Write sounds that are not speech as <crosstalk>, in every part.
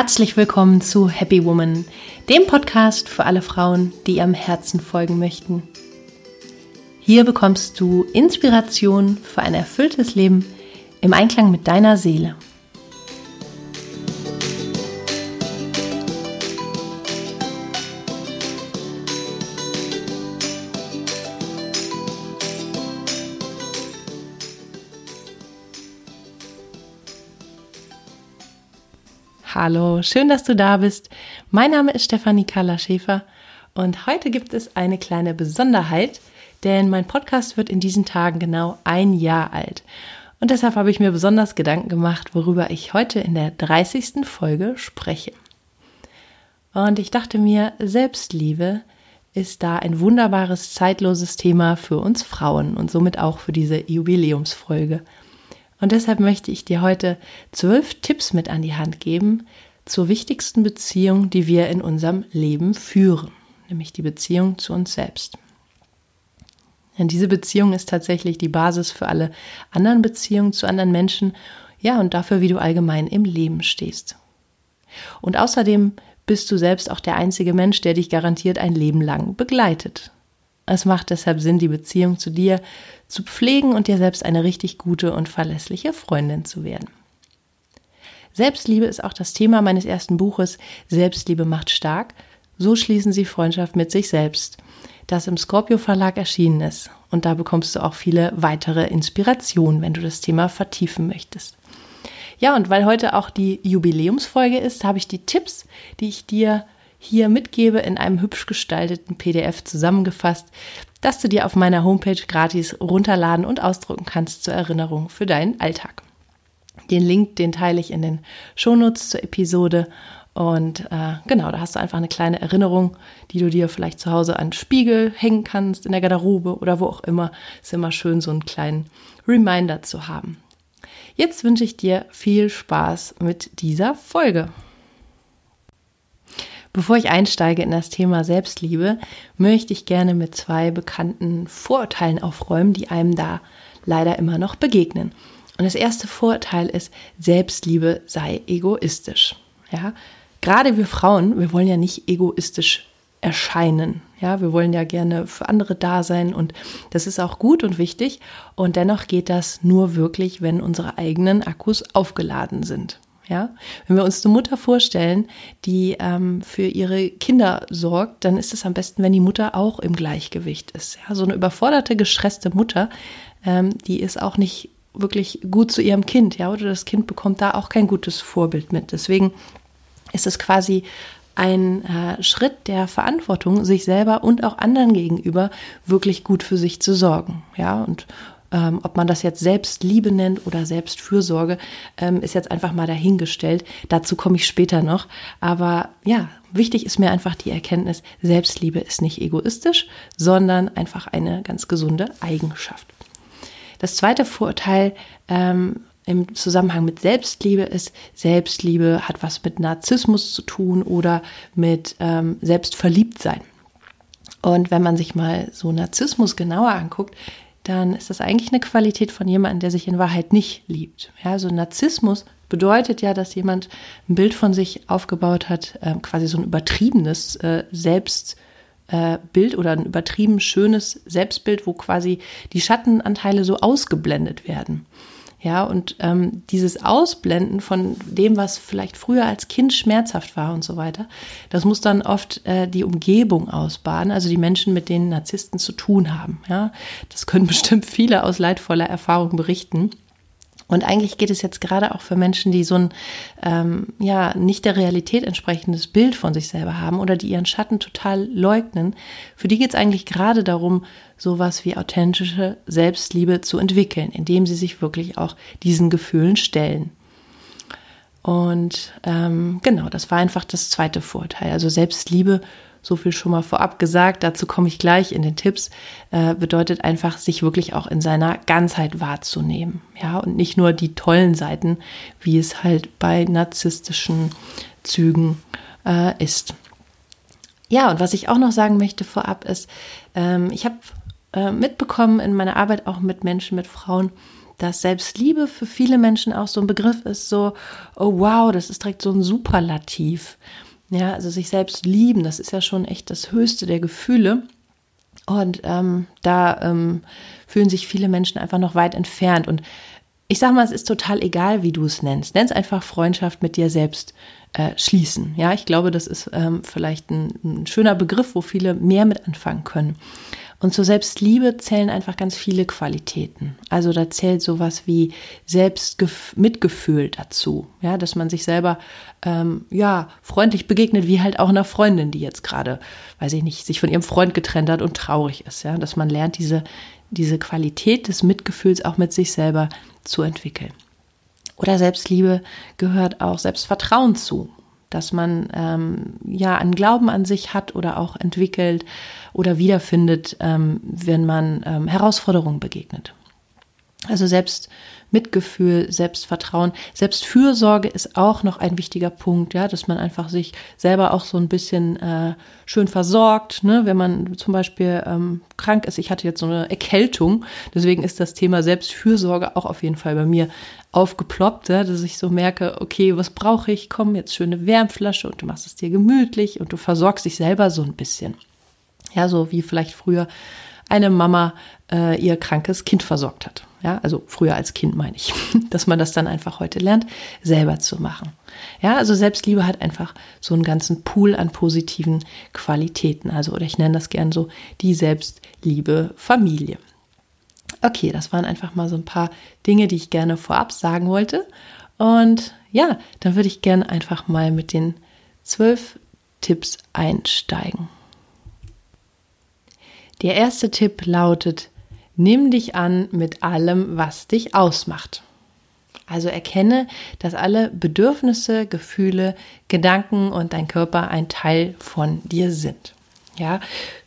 Herzlich willkommen zu Happy Woman, dem Podcast für alle Frauen, die ihrem Herzen folgen möchten. Hier bekommst du Inspiration für ein erfülltes Leben im Einklang mit deiner Seele. Hallo, schön, dass du da bist. Mein Name ist Stefanie Kalla Schäfer und heute gibt es eine kleine Besonderheit, denn mein Podcast wird in diesen Tagen genau ein Jahr alt. Und deshalb habe ich mir besonders Gedanken gemacht, worüber ich heute in der 30. Folge spreche. Und ich dachte mir, Selbstliebe ist da ein wunderbares, zeitloses Thema für uns Frauen und somit auch für diese Jubiläumsfolge. Und deshalb möchte ich dir heute zwölf Tipps mit an die Hand geben zur wichtigsten Beziehung, die wir in unserem Leben führen, nämlich die Beziehung zu uns selbst. Denn diese Beziehung ist tatsächlich die Basis für alle anderen Beziehungen zu anderen Menschen, ja, und dafür, wie du allgemein im Leben stehst. Und außerdem bist du selbst auch der einzige Mensch, der dich garantiert ein Leben lang begleitet. Es macht deshalb Sinn, die Beziehung zu dir zu pflegen und dir selbst eine richtig gute und verlässliche Freundin zu werden. Selbstliebe ist auch das Thema meines ersten Buches Selbstliebe macht stark. So schließen sie Freundschaft mit sich selbst, das im Scorpio Verlag erschienen ist. Und da bekommst du auch viele weitere Inspirationen, wenn du das Thema vertiefen möchtest. Ja, und weil heute auch die Jubiläumsfolge ist, habe ich die Tipps, die ich dir hier mitgebe, in einem hübsch gestalteten PDF zusammengefasst, das du dir auf meiner Homepage gratis runterladen und ausdrucken kannst zur Erinnerung für deinen Alltag. Den Link, den teile ich in den Shownotes zur Episode. Und äh, genau, da hast du einfach eine kleine Erinnerung, die du dir vielleicht zu Hause an Spiegel hängen kannst, in der Garderobe oder wo auch immer. Ist immer schön, so einen kleinen Reminder zu haben. Jetzt wünsche ich dir viel Spaß mit dieser Folge. Bevor ich einsteige in das Thema Selbstliebe, möchte ich gerne mit zwei bekannten Vorurteilen aufräumen, die einem da leider immer noch begegnen. Und das erste Vorurteil ist, Selbstliebe sei egoistisch. Ja, gerade wir Frauen, wir wollen ja nicht egoistisch erscheinen. Ja, wir wollen ja gerne für andere da sein und das ist auch gut und wichtig. Und dennoch geht das nur wirklich, wenn unsere eigenen Akkus aufgeladen sind. Ja, wenn wir uns eine Mutter vorstellen, die ähm, für ihre Kinder sorgt, dann ist es am besten, wenn die Mutter auch im Gleichgewicht ist. Ja, so eine überforderte, gestresste Mutter, ähm, die ist auch nicht wirklich gut zu ihrem Kind, ja, oder das Kind bekommt da auch kein gutes Vorbild mit. Deswegen ist es quasi ein äh, Schritt der Verantwortung, sich selber und auch anderen gegenüber wirklich gut für sich zu sorgen, ja, und ähm, ob man das jetzt Selbstliebe nennt oder Selbstfürsorge, ähm, ist jetzt einfach mal dahingestellt. Dazu komme ich später noch. Aber ja, wichtig ist mir einfach die Erkenntnis, Selbstliebe ist nicht egoistisch, sondern einfach eine ganz gesunde Eigenschaft. Das zweite Vorurteil ähm, im Zusammenhang mit Selbstliebe ist, Selbstliebe hat was mit Narzissmus zu tun oder mit ähm, Selbstverliebtsein. Und wenn man sich mal so Narzissmus genauer anguckt, dann ist das eigentlich eine Qualität von jemandem, der sich in Wahrheit nicht liebt. Ja, also Narzissmus bedeutet ja, dass jemand ein Bild von sich aufgebaut hat, äh, quasi so ein übertriebenes äh, Selbstbild äh, oder ein übertrieben schönes Selbstbild, wo quasi die Schattenanteile so ausgeblendet werden. Ja, und ähm, dieses Ausblenden von dem, was vielleicht früher als Kind schmerzhaft war und so weiter, das muss dann oft äh, die Umgebung ausbaden, also die Menschen, mit denen Narzissten zu tun haben. Ja, das können <laughs> bestimmt viele aus leidvoller Erfahrung berichten. Und eigentlich geht es jetzt gerade auch für Menschen, die so ein ähm, ja nicht der Realität entsprechendes Bild von sich selber haben oder die ihren Schatten total leugnen. Für die geht es eigentlich gerade darum, sowas wie authentische Selbstliebe zu entwickeln, indem sie sich wirklich auch diesen Gefühlen stellen. Und ähm, genau, das war einfach das zweite Vorteil. Also Selbstliebe so viel schon mal vorab gesagt, dazu komme ich gleich in den Tipps, äh, bedeutet einfach, sich wirklich auch in seiner Ganzheit wahrzunehmen. Ja, und nicht nur die tollen Seiten, wie es halt bei narzisstischen Zügen äh, ist. Ja, und was ich auch noch sagen möchte vorab ist, ähm, ich habe äh, mitbekommen in meiner Arbeit auch mit Menschen, mit Frauen, dass Selbstliebe für viele Menschen auch so ein Begriff ist, so, oh wow, das ist direkt so ein Superlativ. Ja, also sich selbst lieben, das ist ja schon echt das höchste der Gefühle. Und ähm, da ähm, fühlen sich viele Menschen einfach noch weit entfernt. Und ich sage mal, es ist total egal, wie du es nennst. Nenn es einfach Freundschaft mit dir selbst äh, schließen. Ja, ich glaube, das ist ähm, vielleicht ein, ein schöner Begriff, wo viele mehr mit anfangen können. Und zur Selbstliebe zählen einfach ganz viele Qualitäten. Also da zählt sowas wie Selbstmitgefühl dazu. Ja, dass man sich selber, ähm, ja, freundlich begegnet, wie halt auch einer Freundin, die jetzt gerade, weiß ich nicht, sich von ihrem Freund getrennt hat und traurig ist. Ja, dass man lernt, diese, diese Qualität des Mitgefühls auch mit sich selber zu entwickeln. Oder Selbstliebe gehört auch Selbstvertrauen zu dass man ähm, ja einen Glauben an sich hat oder auch entwickelt oder wiederfindet, ähm, wenn man ähm, Herausforderungen begegnet. Also selbst Mitgefühl, Selbstvertrauen, Selbstfürsorge ist auch noch ein wichtiger Punkt, ja, dass man einfach sich selber auch so ein bisschen äh, schön versorgt, ne, wenn man zum Beispiel ähm, krank ist. Ich hatte jetzt so eine Erkältung, deswegen ist das Thema Selbstfürsorge auch auf jeden Fall bei mir aufgeploppt, ja, dass ich so merke, okay, was brauche ich? Komm, jetzt schöne Wärmflasche und du machst es dir gemütlich und du versorgst dich selber so ein bisschen. Ja, so wie vielleicht früher eine Mama äh, ihr krankes Kind versorgt hat. Ja, also früher als Kind meine ich, <laughs> dass man das dann einfach heute lernt, selber zu machen. Ja, also Selbstliebe hat einfach so einen ganzen Pool an positiven Qualitäten. Also, oder ich nenne das gern so die Selbstliebe Familie. Okay, das waren einfach mal so ein paar Dinge, die ich gerne vorab sagen wollte. Und ja, dann würde ich gerne einfach mal mit den zwölf Tipps einsteigen. Der erste Tipp lautet, nimm dich an mit allem, was dich ausmacht. Also erkenne, dass alle Bedürfnisse, Gefühle, Gedanken und dein Körper ein Teil von dir sind. Ja,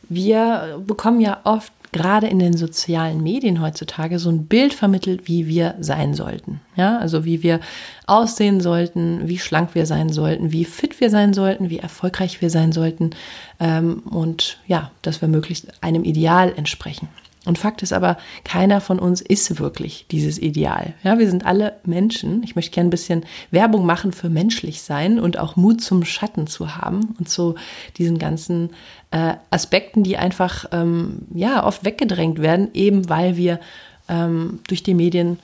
wir bekommen ja oft gerade in den sozialen Medien heutzutage so ein Bild vermittelt, wie wir sein sollten. Ja, also wie wir aussehen sollten, wie schlank wir sein sollten, wie fit wir sein sollten, wie erfolgreich wir sein sollten ähm, und ja, dass wir möglichst einem Ideal entsprechen. Und Fakt ist aber, keiner von uns ist wirklich dieses Ideal. Ja, wir sind alle Menschen. Ich möchte gerne ein bisschen Werbung machen für menschlich sein und auch Mut zum Schatten zu haben und zu diesen ganzen äh, Aspekten, die einfach ähm, ja oft weggedrängt werden, eben weil wir ähm, durch die Medien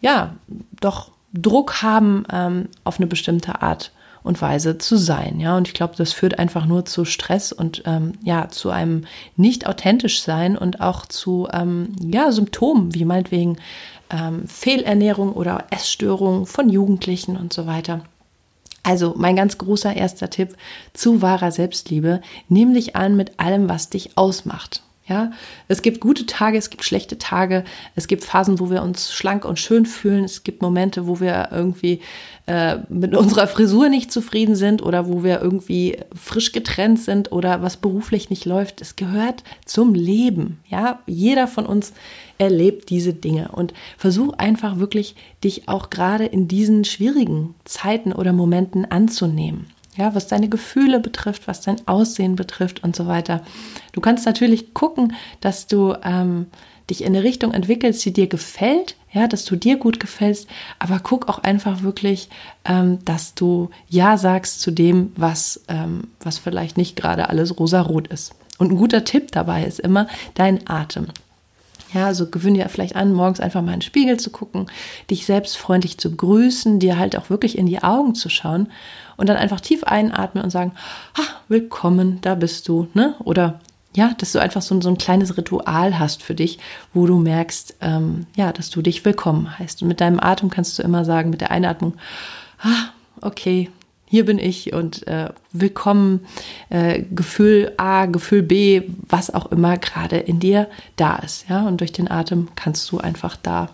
ja doch Druck haben ähm, auf eine bestimmte Art und Weise zu sein. Ja, und ich glaube, das führt einfach nur zu Stress und ähm, ja, zu einem nicht authentisch sein und auch zu ähm, ja, Symptomen, wie meinetwegen ähm, Fehlernährung oder Essstörungen von Jugendlichen und so weiter. Also mein ganz großer erster Tipp zu wahrer Selbstliebe, nimm dich an mit allem, was dich ausmacht. Ja, es gibt gute Tage, es gibt schlechte Tage, es gibt Phasen, wo wir uns schlank und schön fühlen, es gibt Momente, wo wir irgendwie äh, mit unserer Frisur nicht zufrieden sind oder wo wir irgendwie frisch getrennt sind oder was beruflich nicht läuft. Es gehört zum Leben. Ja, jeder von uns erlebt diese Dinge und versuch einfach wirklich dich auch gerade in diesen schwierigen Zeiten oder Momenten anzunehmen. Ja, was deine Gefühle betrifft, was dein Aussehen betrifft und so weiter. Du kannst natürlich gucken, dass du ähm, dich in eine Richtung entwickelst, die dir gefällt, ja, dass du dir gut gefällst, aber guck auch einfach wirklich, ähm, dass du Ja sagst zu dem, was, ähm, was vielleicht nicht gerade alles rosarot ist. Und ein guter Tipp dabei ist immer dein Atem. Ja, also gewöhn dir vielleicht an, morgens einfach mal in den Spiegel zu gucken, dich selbst freundlich zu grüßen, dir halt auch wirklich in die Augen zu schauen und dann einfach tief einatmen und sagen, ah, willkommen, da bist du, ne? Oder ja, dass du einfach so, so ein kleines Ritual hast für dich, wo du merkst, ähm, ja, dass du dich willkommen heißt. Und mit deinem Atem kannst du immer sagen, mit der Einatmung, ah, okay, hier bin ich und äh, willkommen, äh, Gefühl A, Gefühl B, was auch immer gerade in dir da ist. Ja, und durch den Atem kannst du einfach da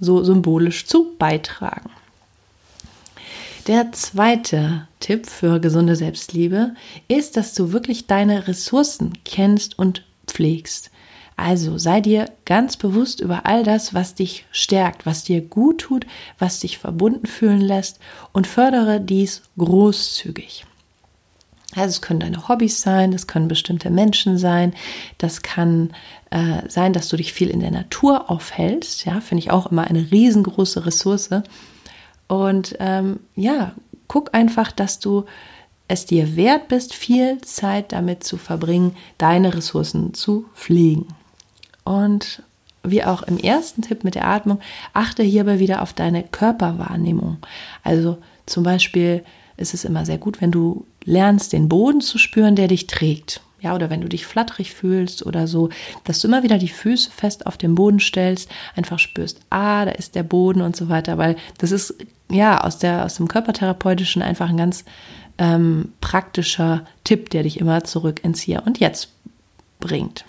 so symbolisch zu beitragen. Der zweite Tipp für gesunde Selbstliebe ist, dass du wirklich deine Ressourcen kennst und pflegst. Also sei dir ganz bewusst über all das, was dich stärkt, was dir gut tut, was dich verbunden fühlen lässt und fördere dies großzügig. Also es können deine Hobbys sein, das können bestimmte Menschen sein, das kann äh, sein, dass du dich viel in der Natur aufhältst. Ja, finde ich auch immer eine riesengroße Ressource. Und ähm, ja, guck einfach, dass du es dir wert bist, viel Zeit damit zu verbringen, deine Ressourcen zu pflegen. Und wie auch im ersten Tipp mit der Atmung, achte hierbei wieder auf deine Körperwahrnehmung. Also zum Beispiel ist es immer sehr gut, wenn du lernst, den Boden zu spüren, der dich trägt. Ja, oder wenn du dich flatterig fühlst oder so, dass du immer wieder die Füße fest auf den Boden stellst, einfach spürst, ah, da ist der Boden und so weiter, weil das ist ja aus, der, aus dem Körpertherapeutischen einfach ein ganz ähm, praktischer Tipp, der dich immer zurück ins Hier und Jetzt bringt.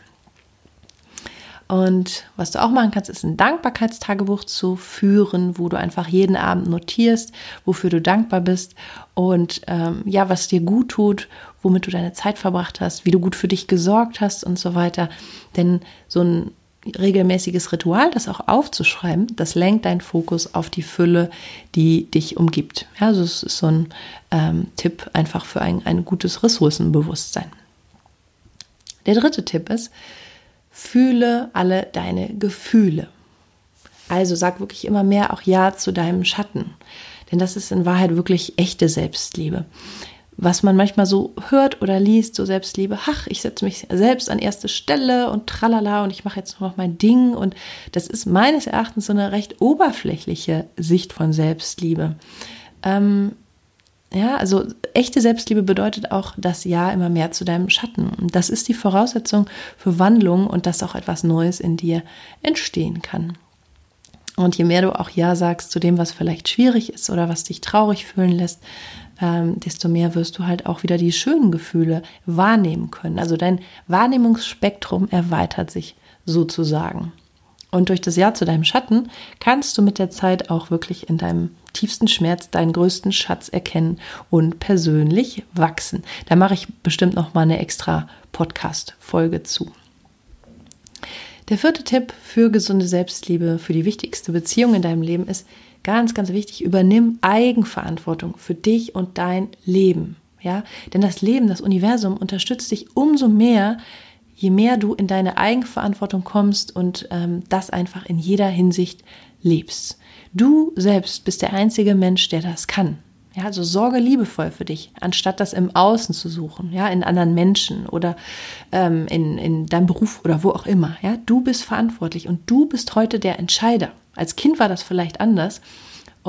Und was du auch machen kannst, ist ein Dankbarkeitstagebuch zu führen, wo du einfach jeden Abend notierst, wofür du dankbar bist und ähm, ja, was dir gut tut, womit du deine Zeit verbracht hast, wie du gut für dich gesorgt hast und so weiter. Denn so ein regelmäßiges Ritual, das auch aufzuschreiben, das lenkt deinen Fokus auf die Fülle, die dich umgibt. Ja, also es ist so ein ähm, Tipp einfach für ein, ein gutes Ressourcenbewusstsein. Der dritte Tipp ist, Fühle alle deine Gefühle. Also sag wirklich immer mehr auch Ja zu deinem Schatten. Denn das ist in Wahrheit wirklich echte Selbstliebe. Was man manchmal so hört oder liest, so Selbstliebe, ach, ich setze mich selbst an erste Stelle und tralala und ich mache jetzt nur noch mein Ding. Und das ist meines Erachtens so eine recht oberflächliche Sicht von Selbstliebe. Ähm, ja, also echte Selbstliebe bedeutet auch das Ja immer mehr zu deinem Schatten. Und das ist die Voraussetzung für Wandlung und dass auch etwas Neues in dir entstehen kann. Und je mehr du auch Ja sagst zu dem, was vielleicht schwierig ist oder was dich traurig fühlen lässt, ähm, desto mehr wirst du halt auch wieder die schönen Gefühle wahrnehmen können. Also dein Wahrnehmungsspektrum erweitert sich sozusagen. Und durch das Ja zu deinem Schatten kannst du mit der Zeit auch wirklich in deinem tiefsten Schmerz deinen größten Schatz erkennen und persönlich wachsen. Da mache ich bestimmt noch mal eine extra Podcast Folge zu. Der vierte Tipp für gesunde Selbstliebe, für die wichtigste Beziehung in deinem Leben ist ganz ganz wichtig, übernimm Eigenverantwortung für dich und dein Leben, ja? Denn das Leben, das Universum unterstützt dich umso mehr, je mehr du in deine Eigenverantwortung kommst und ähm, das einfach in jeder Hinsicht lebst. Du selbst bist der einzige Mensch, der das kann. Ja, also sorge liebevoll für dich, anstatt das im Außen zu suchen, ja, in anderen Menschen oder ähm, in, in deinem Beruf oder wo auch immer. Ja, du bist verantwortlich und du bist heute der Entscheider. Als Kind war das vielleicht anders,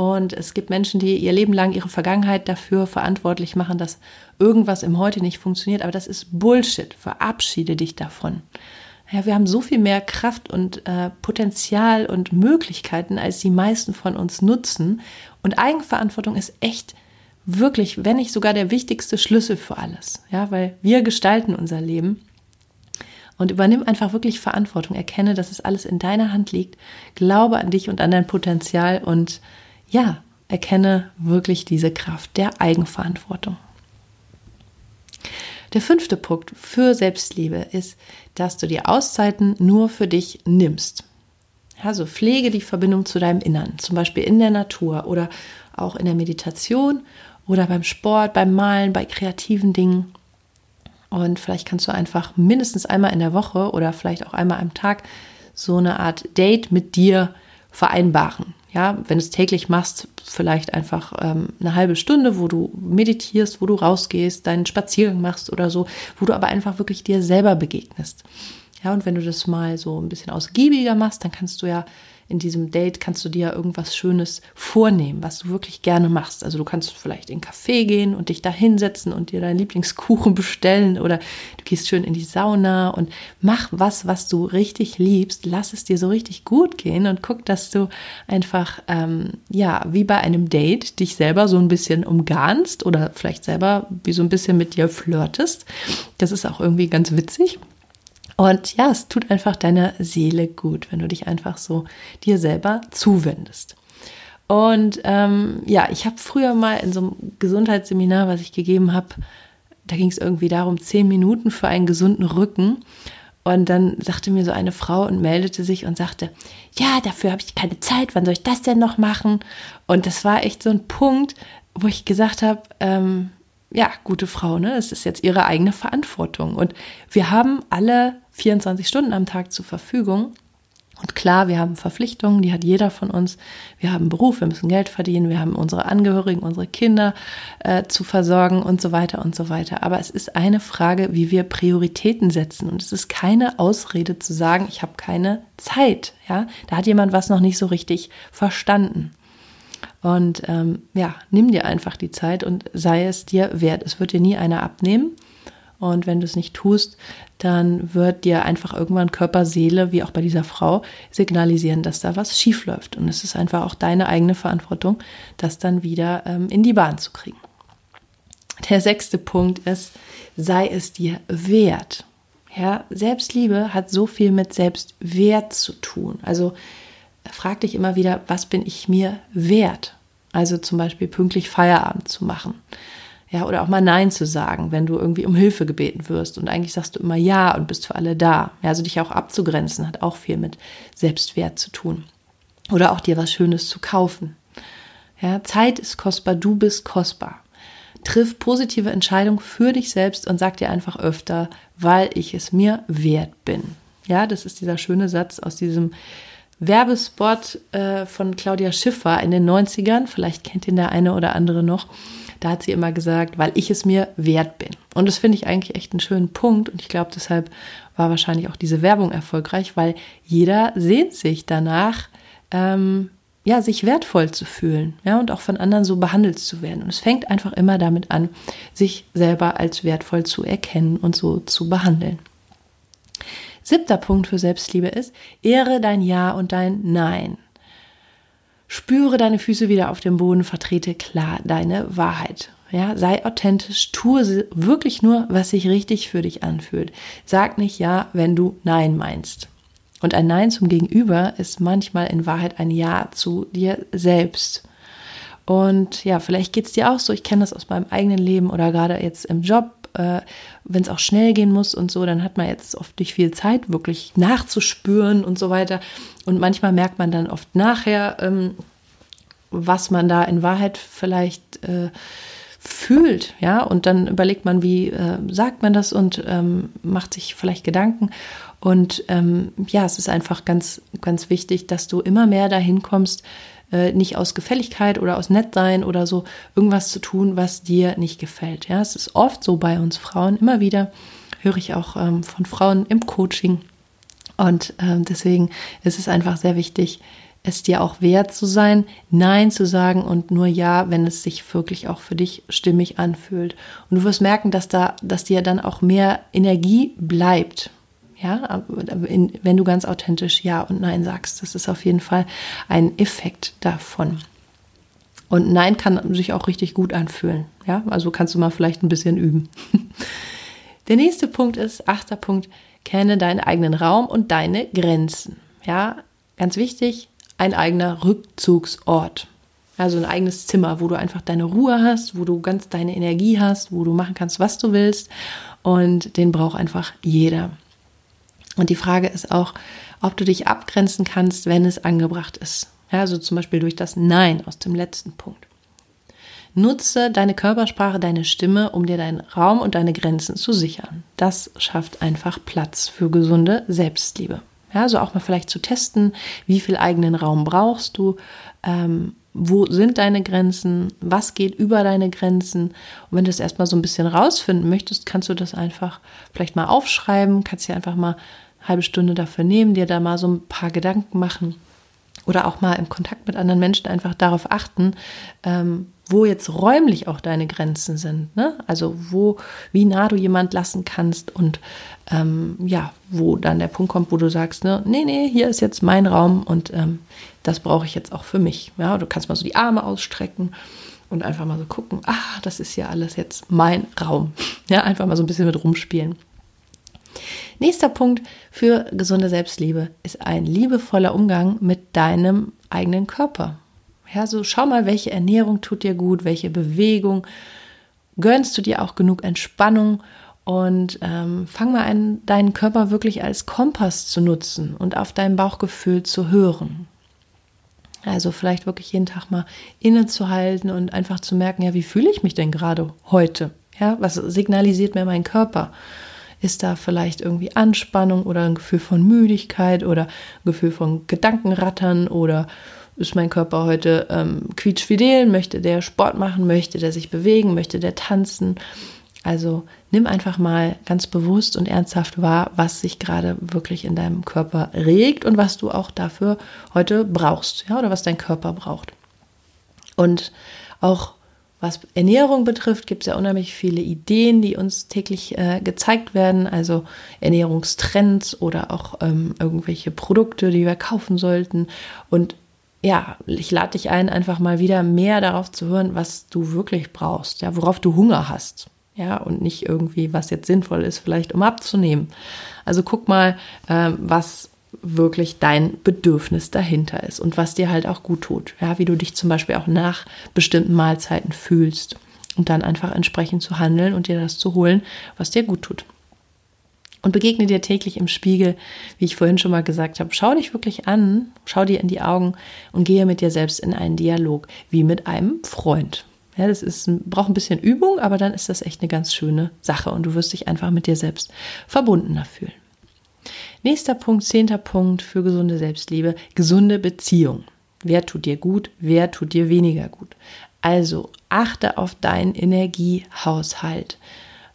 und es gibt Menschen, die ihr Leben lang ihre Vergangenheit dafür verantwortlich machen, dass irgendwas im Heute nicht funktioniert. Aber das ist Bullshit. Verabschiede dich davon. Ja, wir haben so viel mehr Kraft und äh, Potenzial und Möglichkeiten, als die meisten von uns nutzen. Und Eigenverantwortung ist echt wirklich, wenn nicht sogar der wichtigste Schlüssel für alles. Ja, weil wir gestalten unser Leben. Und übernimm einfach wirklich Verantwortung. Erkenne, dass es alles in deiner Hand liegt. Glaube an dich und an dein Potenzial und ja, erkenne wirklich diese Kraft der Eigenverantwortung. Der fünfte Punkt für Selbstliebe ist, dass du die Auszeiten nur für dich nimmst. Also pflege die Verbindung zu deinem Innern, zum Beispiel in der Natur oder auch in der Meditation oder beim Sport, beim Malen, bei kreativen Dingen. Und vielleicht kannst du einfach mindestens einmal in der Woche oder vielleicht auch einmal am Tag so eine Art Date mit dir vereinbaren. Ja, wenn du es täglich machst, vielleicht einfach ähm, eine halbe Stunde, wo du meditierst, wo du rausgehst, deinen Spaziergang machst oder so, wo du aber einfach wirklich dir selber begegnest. Ja, und wenn du das mal so ein bisschen ausgiebiger machst, dann kannst du ja in diesem Date kannst du dir irgendwas Schönes vornehmen, was du wirklich gerne machst. Also du kannst vielleicht in einen Café gehen und dich da hinsetzen und dir deinen Lieblingskuchen <laughs> bestellen oder du gehst schön in die Sauna und mach was, was du richtig liebst. Lass es dir so richtig gut gehen und guck, dass du einfach, ähm, ja, wie bei einem Date dich selber so ein bisschen umgarnst oder vielleicht selber wie so ein bisschen mit dir flirtest. Das ist auch irgendwie ganz witzig. Und ja, es tut einfach deiner Seele gut, wenn du dich einfach so dir selber zuwendest. Und ähm, ja, ich habe früher mal in so einem Gesundheitsseminar, was ich gegeben habe, da ging es irgendwie darum, zehn Minuten für einen gesunden Rücken. Und dann sagte mir so eine Frau und meldete sich und sagte, ja, dafür habe ich keine Zeit, wann soll ich das denn noch machen? Und das war echt so ein Punkt, wo ich gesagt habe, ähm, ja, gute Frau, ne? Es ist jetzt ihre eigene Verantwortung. Und wir haben alle 24 Stunden am Tag zur Verfügung. Und klar, wir haben Verpflichtungen, die hat jeder von uns. Wir haben Beruf, wir müssen Geld verdienen, wir haben unsere Angehörigen, unsere Kinder äh, zu versorgen und so weiter und so weiter. Aber es ist eine Frage, wie wir Prioritäten setzen. Und es ist keine Ausrede zu sagen, ich habe keine Zeit. Ja, da hat jemand was noch nicht so richtig verstanden. Und ähm, ja, nimm dir einfach die Zeit und sei es dir wert. Es wird dir nie einer abnehmen. Und wenn du es nicht tust, dann wird dir einfach irgendwann Körper, Seele, wie auch bei dieser Frau, signalisieren, dass da was schief läuft. Und es ist einfach auch deine eigene Verantwortung, das dann wieder ähm, in die Bahn zu kriegen. Der sechste Punkt ist, sei es dir wert. Ja, Selbstliebe hat so viel mit Selbstwert zu tun. Also frag dich immer wieder, was bin ich mir wert? Also zum Beispiel pünktlich Feierabend zu machen. Ja, oder auch mal Nein zu sagen, wenn du irgendwie um Hilfe gebeten wirst. Und eigentlich sagst du immer Ja und bist für alle da. Ja, also dich auch abzugrenzen hat auch viel mit Selbstwert zu tun. Oder auch dir was Schönes zu kaufen. Ja, Zeit ist kostbar, du bist kostbar. Triff positive Entscheidungen für dich selbst und sag dir einfach öfter, weil ich es mir wert bin. Ja, das ist dieser schöne Satz aus diesem Werbespot äh, von Claudia Schiffer in den 90ern. Vielleicht kennt ihn der eine oder andere noch. Da hat sie immer gesagt, weil ich es mir wert bin. Und das finde ich eigentlich echt einen schönen Punkt. Und ich glaube, deshalb war wahrscheinlich auch diese Werbung erfolgreich, weil jeder sehnt sich danach, ähm, ja, sich wertvoll zu fühlen, ja, und auch von anderen so behandelt zu werden. Und es fängt einfach immer damit an, sich selber als wertvoll zu erkennen und so zu behandeln. Siebter Punkt für Selbstliebe ist, ehre dein Ja und dein Nein. Spüre deine Füße wieder auf dem Boden, vertrete klar deine Wahrheit. Ja, sei authentisch, tue wirklich nur, was sich richtig für dich anfühlt. Sag nicht Ja, wenn du Nein meinst. Und ein Nein zum Gegenüber ist manchmal in Wahrheit ein Ja zu dir selbst. Und ja, vielleicht geht es dir auch so, ich kenne das aus meinem eigenen Leben oder gerade jetzt im Job, äh, wenn es auch schnell gehen muss und so, dann hat man jetzt oft nicht viel Zeit, wirklich nachzuspüren und so weiter. Und manchmal merkt man dann oft nachher, ähm, was man da in Wahrheit vielleicht äh, fühlt, ja, und dann überlegt man, wie äh, sagt man das und ähm, macht sich vielleicht Gedanken. Und ähm, ja, es ist einfach ganz, ganz wichtig, dass du immer mehr dahin kommst, äh, nicht aus Gefälligkeit oder aus Nettsein oder so irgendwas zu tun, was dir nicht gefällt. Ja, es ist oft so bei uns Frauen. Immer wieder höre ich auch ähm, von Frauen im Coaching. Und ähm, deswegen ist es einfach sehr wichtig, es dir auch wert zu sein, Nein zu sagen und nur Ja, wenn es sich wirklich auch für dich stimmig anfühlt. Und du wirst merken, dass da, dass dir dann auch mehr Energie bleibt. Ja, wenn du ganz authentisch Ja und Nein sagst, das ist auf jeden Fall ein Effekt davon. Und Nein kann sich auch richtig gut anfühlen. Ja, also kannst du mal vielleicht ein bisschen üben. <laughs> Der nächste Punkt ist, achter Punkt, kenne deinen eigenen Raum und deine Grenzen. Ja, ganz wichtig, ein eigener Rückzugsort. Also ein eigenes Zimmer, wo du einfach deine Ruhe hast, wo du ganz deine Energie hast, wo du machen kannst, was du willst. Und den braucht einfach jeder. Und die Frage ist auch, ob du dich abgrenzen kannst, wenn es angebracht ist. Ja, also zum Beispiel durch das Nein aus dem letzten Punkt. Nutze deine Körpersprache, deine Stimme, um dir deinen Raum und deine Grenzen zu sichern. Das schafft einfach Platz für gesunde Selbstliebe. Ja, also auch mal vielleicht zu testen, wie viel eigenen Raum brauchst du, ähm, wo sind deine Grenzen, was geht über deine Grenzen. Und wenn du das erstmal so ein bisschen rausfinden möchtest, kannst du das einfach vielleicht mal aufschreiben, kannst dir einfach mal eine halbe Stunde dafür nehmen, dir da mal so ein paar Gedanken machen oder auch mal im Kontakt mit anderen Menschen einfach darauf achten, ähm, wo jetzt räumlich auch deine Grenzen sind. Ne? Also wo, wie nah du jemand lassen kannst und ähm, ja, wo dann der Punkt kommt, wo du sagst, ne, nee, nee, hier ist jetzt mein Raum und ähm, das brauche ich jetzt auch für mich. Ja, du kannst mal so die Arme ausstrecken und einfach mal so gucken, ah, das ist ja alles jetzt mein Raum. <laughs> Ja, einfach mal so ein bisschen mit rumspielen. Nächster Punkt für gesunde Selbstliebe ist ein liebevoller Umgang mit deinem eigenen Körper. Ja, so schau mal, welche Ernährung tut dir gut, welche Bewegung, gönnst du dir auch genug Entspannung und ähm, fang mal an, deinen Körper wirklich als Kompass zu nutzen und auf dein Bauchgefühl zu hören. Also vielleicht wirklich jeden Tag mal innezuhalten und einfach zu merken, ja, wie fühle ich mich denn gerade heute? Ja, was signalisiert mir mein Körper? Ist da vielleicht irgendwie Anspannung oder ein Gefühl von Müdigkeit oder ein Gefühl von Gedankenrattern oder ist mein Körper heute ähm, quietschfidel? Möchte der Sport machen? Möchte der sich bewegen? Möchte der tanzen? Also nimm einfach mal ganz bewusst und ernsthaft wahr, was sich gerade wirklich in deinem Körper regt und was du auch dafür heute brauchst, ja, oder was dein Körper braucht. Und auch was Ernährung betrifft, gibt es ja unheimlich viele Ideen, die uns täglich äh, gezeigt werden, also Ernährungstrends oder auch ähm, irgendwelche Produkte, die wir kaufen sollten. Und ja, ich lade dich ein, einfach mal wieder mehr darauf zu hören, was du wirklich brauchst, ja, worauf du Hunger hast. Ja, und nicht irgendwie, was jetzt sinnvoll ist, vielleicht um abzunehmen. Also guck mal, äh, was wirklich dein Bedürfnis dahinter ist und was dir halt auch gut tut. Ja, wie du dich zum Beispiel auch nach bestimmten Mahlzeiten fühlst und dann einfach entsprechend zu handeln und dir das zu holen, was dir gut tut. Und begegne dir täglich im Spiegel, wie ich vorhin schon mal gesagt habe. Schau dich wirklich an, schau dir in die Augen und gehe mit dir selbst in einen Dialog, wie mit einem Freund. Ja, das ist, braucht ein bisschen Übung, aber dann ist das echt eine ganz schöne Sache und du wirst dich einfach mit dir selbst verbundener fühlen. Nächster Punkt, zehnter Punkt für gesunde Selbstliebe, gesunde Beziehung. Wer tut dir gut, wer tut dir weniger gut? Also achte auf deinen Energiehaushalt.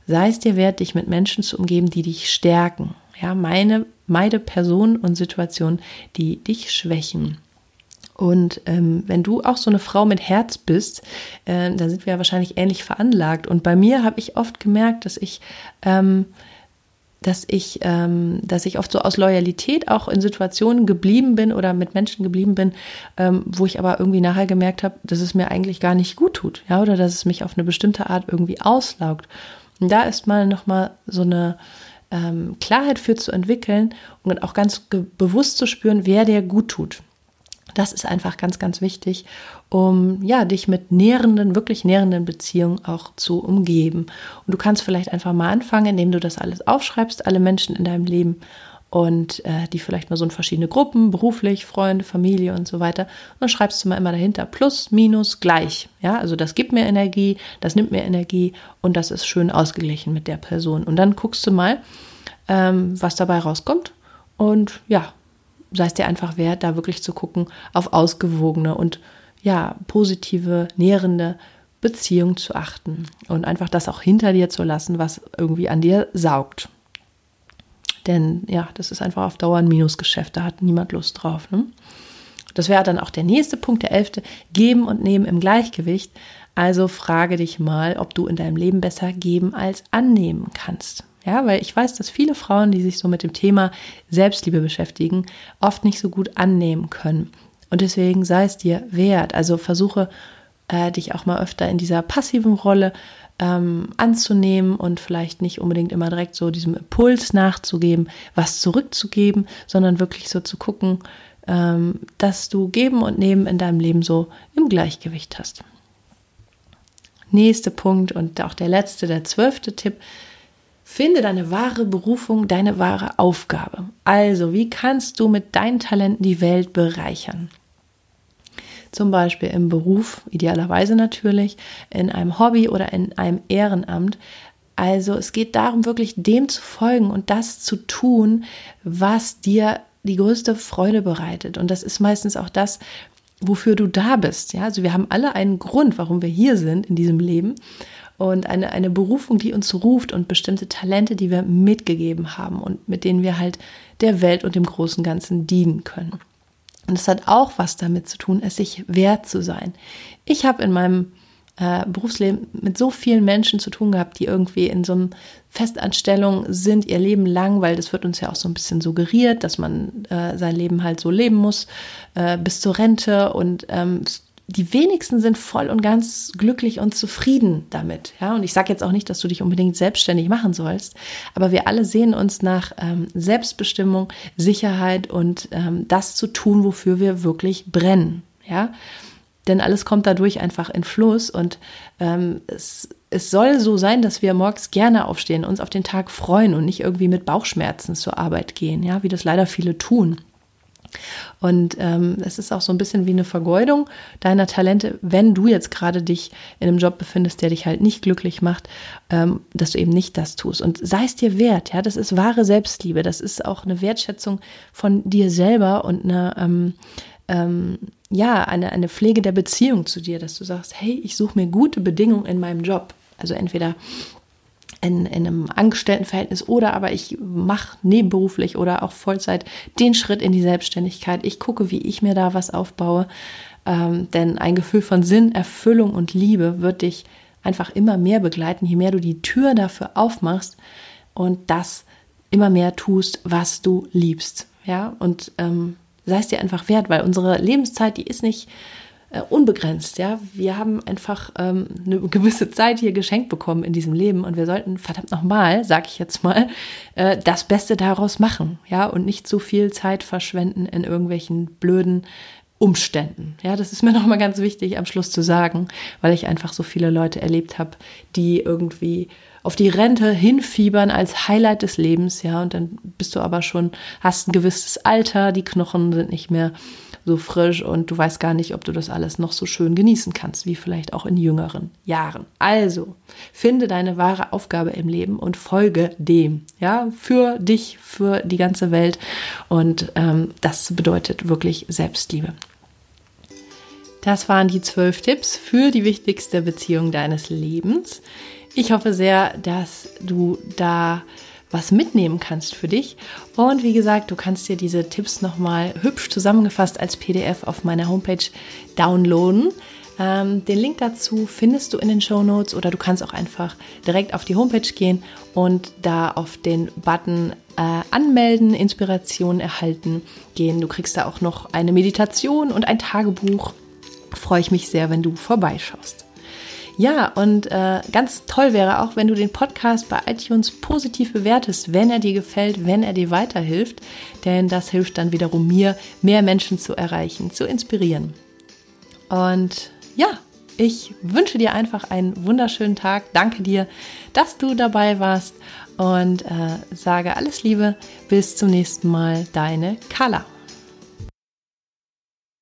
Sei es dir wert, dich mit Menschen zu umgeben, die dich stärken. Ja, meine, meide Personen und Situationen, die dich schwächen. Und ähm, wenn du auch so eine Frau mit Herz bist, äh, dann sind wir ja wahrscheinlich ähnlich veranlagt. Und bei mir habe ich oft gemerkt, dass ich ähm, dass ich, ähm, dass ich oft so aus Loyalität auch in Situationen geblieben bin oder mit Menschen geblieben bin, ähm, wo ich aber irgendwie nachher gemerkt habe, dass es mir eigentlich gar nicht gut tut, ja, oder dass es mich auf eine bestimmte Art irgendwie auslaugt. Und da ist mal nochmal so eine ähm, Klarheit für zu entwickeln und auch ganz bewusst zu spüren, wer dir gut tut. Das ist einfach ganz, ganz wichtig, um ja, dich mit nährenden, wirklich nährenden Beziehungen auch zu umgeben. Und du kannst vielleicht einfach mal anfangen, indem du das alles aufschreibst, alle Menschen in deinem Leben und äh, die vielleicht mal so in verschiedene Gruppen, beruflich, Freunde, Familie und so weiter. Und dann schreibst du mal immer dahinter plus, minus, gleich. Ja, also das gibt mir Energie, das nimmt mir Energie und das ist schön ausgeglichen mit der Person. Und dann guckst du mal, ähm, was dabei rauskommt. Und ja, sei es dir einfach wert, da wirklich zu gucken auf ausgewogene und ja, positive, nährende Beziehung zu achten und einfach das auch hinter dir zu lassen, was irgendwie an dir saugt. Denn ja, das ist einfach auf Dauer ein Minusgeschäft, da hat niemand Lust drauf. Ne? Das wäre dann auch der nächste Punkt, der elfte, geben und nehmen im Gleichgewicht. Also frage dich mal, ob du in deinem Leben besser geben als annehmen kannst. Ja, weil ich weiß, dass viele Frauen, die sich so mit dem Thema Selbstliebe beschäftigen, oft nicht so gut annehmen können. Und deswegen sei es dir wert. Also versuche äh, dich auch mal öfter in dieser passiven Rolle ähm, anzunehmen und vielleicht nicht unbedingt immer direkt so diesem Impuls nachzugeben, was zurückzugeben, sondern wirklich so zu gucken, ähm, dass du Geben und Nehmen in deinem Leben so im Gleichgewicht hast. Nächster Punkt und auch der letzte, der zwölfte Tipp Finde deine wahre Berufung, deine wahre Aufgabe. Also, wie kannst du mit deinen Talenten die Welt bereichern? Zum Beispiel im Beruf, idealerweise natürlich, in einem Hobby oder in einem Ehrenamt. Also es geht darum, wirklich dem zu folgen und das zu tun, was dir die größte Freude bereitet. Und das ist meistens auch das, wofür du da bist. Ja, also wir haben alle einen Grund, warum wir hier sind in diesem Leben und eine, eine Berufung, die uns ruft und bestimmte Talente, die wir mitgegeben haben und mit denen wir halt der Welt und dem großen Ganzen dienen können. Und es hat auch was damit zu tun, es sich wert zu sein. Ich habe in meinem äh, Berufsleben mit so vielen Menschen zu tun gehabt, die irgendwie in so einer Festanstellung sind, ihr Leben lang, weil das wird uns ja auch so ein bisschen suggeriert, dass man äh, sein Leben halt so leben muss äh, bis zur Rente und ähm, die wenigsten sind voll und ganz glücklich und zufrieden damit. Ja, und ich sage jetzt auch nicht, dass du dich unbedingt selbstständig machen sollst, aber wir alle sehen uns nach ähm, Selbstbestimmung, Sicherheit und ähm, das zu tun, wofür wir wirklich brennen. Ja, denn alles kommt dadurch einfach in Fluss und ähm, es, es soll so sein, dass wir morgens gerne aufstehen, uns auf den Tag freuen und nicht irgendwie mit Bauchschmerzen zur Arbeit gehen, ja, wie das leider viele tun. Und ähm, es ist auch so ein bisschen wie eine Vergeudung deiner Talente, wenn du jetzt gerade dich in einem Job befindest, der dich halt nicht glücklich macht, ähm, dass du eben nicht das tust. Und sei es dir wert, ja, das ist wahre Selbstliebe, das ist auch eine Wertschätzung von dir selber und eine, ähm, ähm, ja, eine, eine Pflege der Beziehung zu dir, dass du sagst, hey, ich suche mir gute Bedingungen in meinem Job. Also entweder in, in einem Angestelltenverhältnis oder aber ich mache nebenberuflich oder auch Vollzeit den Schritt in die Selbstständigkeit. Ich gucke, wie ich mir da was aufbaue. Ähm, denn ein Gefühl von Sinn, Erfüllung und Liebe wird dich einfach immer mehr begleiten, je mehr du die Tür dafür aufmachst und das immer mehr tust, was du liebst. Ja, und ähm, sei es dir einfach wert, weil unsere Lebenszeit, die ist nicht äh, unbegrenzt. Ja, wir haben einfach ähm, eine gewisse Zeit hier geschenkt bekommen in diesem Leben und wir sollten verdammt nochmal, sag ich jetzt mal, äh, das Beste daraus machen. Ja, und nicht zu viel Zeit verschwenden in irgendwelchen blöden Umständen. Ja, das ist mir <laughs> nochmal ganz wichtig am Schluss zu sagen, weil ich einfach so viele Leute erlebt habe, die irgendwie auf die Rente hinfiebern als Highlight des Lebens, ja, und dann bist du aber schon, hast ein gewisses Alter, die Knochen sind nicht mehr so frisch und du weißt gar nicht, ob du das alles noch so schön genießen kannst, wie vielleicht auch in jüngeren Jahren. Also, finde deine wahre Aufgabe im Leben und folge dem, ja, für dich, für die ganze Welt. Und ähm, das bedeutet wirklich Selbstliebe. Das waren die zwölf Tipps für die wichtigste Beziehung deines Lebens. Ich hoffe sehr, dass du da was mitnehmen kannst für dich. Und wie gesagt, du kannst dir diese Tipps nochmal hübsch zusammengefasst als PDF auf meiner Homepage downloaden. Ähm, den Link dazu findest du in den Show Notes oder du kannst auch einfach direkt auf die Homepage gehen und da auf den Button äh, Anmelden, Inspiration erhalten gehen. Du kriegst da auch noch eine Meditation und ein Tagebuch. Freue ich mich sehr, wenn du vorbeischaust. Ja, und äh, ganz toll wäre auch, wenn du den Podcast bei iTunes positiv bewertest, wenn er dir gefällt, wenn er dir weiterhilft. Denn das hilft dann wiederum mir, mehr Menschen zu erreichen, zu inspirieren. Und ja, ich wünsche dir einfach einen wunderschönen Tag. Danke dir, dass du dabei warst und äh, sage alles Liebe. Bis zum nächsten Mal, deine Carla.